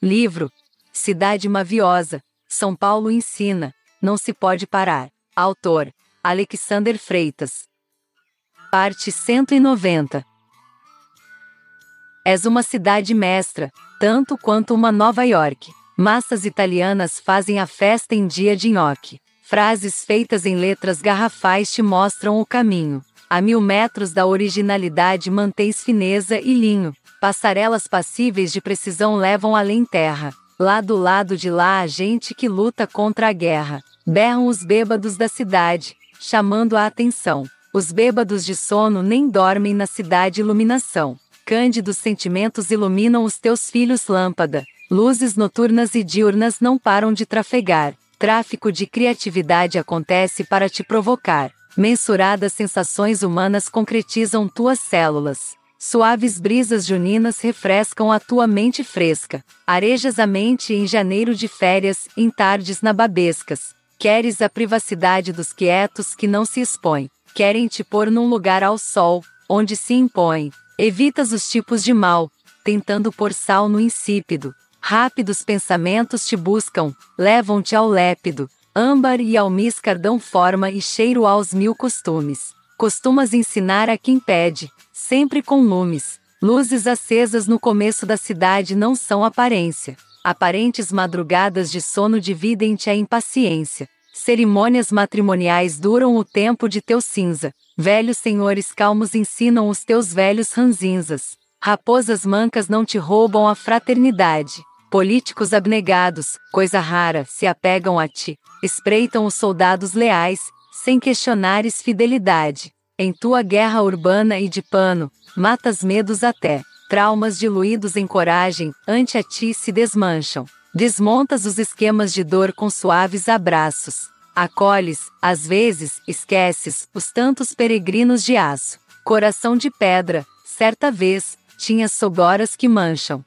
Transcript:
Livro Cidade Maviosa, São Paulo ensina, não se pode parar. Autor Alexander Freitas. Parte 190. És uma cidade mestra, tanto quanto uma Nova York. Massas italianas fazem a festa em dia de nhoque. Frases feitas em letras garrafais te mostram o caminho. A mil metros da originalidade mantens fineza e linho. Passarelas passíveis de precisão levam além terra. Lá do lado de lá a gente que luta contra a guerra. Berram os bêbados da cidade, chamando a atenção. Os bêbados de sono nem dormem na cidade iluminação. Cândidos sentimentos iluminam os teus filhos lâmpada. Luzes noturnas e diurnas não param de trafegar. Tráfico de criatividade acontece para te provocar. Mensuradas sensações humanas concretizam tuas células. Suaves brisas juninas refrescam a tua mente fresca. Arejas a mente em janeiro de férias, em tardes nababescas. Queres a privacidade dos quietos que não se expõem. Querem te pôr num lugar ao sol, onde se impõe. Evitas os tipos de mal, tentando pôr sal no insípido. Rápidos pensamentos te buscam, levam-te ao lépido. Âmbar e almíscar dão forma e cheiro aos mil costumes. Costumas ensinar a quem pede, sempre com lumes. Luzes acesas no começo da cidade não são aparência. Aparentes madrugadas de sono dividem-te a impaciência. Cerimônias matrimoniais duram o tempo de teu cinza. Velhos senhores calmos ensinam os teus velhos ranzinzas. Raposas mancas não te roubam a fraternidade. Políticos abnegados, coisa rara, se apegam a ti. Espreitam os soldados leais, sem questionares fidelidade. Em tua guerra urbana e de pano, matas medos até. Traumas diluídos em coragem, ante a ti se desmancham. Desmontas os esquemas de dor com suaves abraços. Acolhes, às vezes, esqueces, os tantos peregrinos de aço. Coração de pedra, certa vez, tinha sogoras que mancham.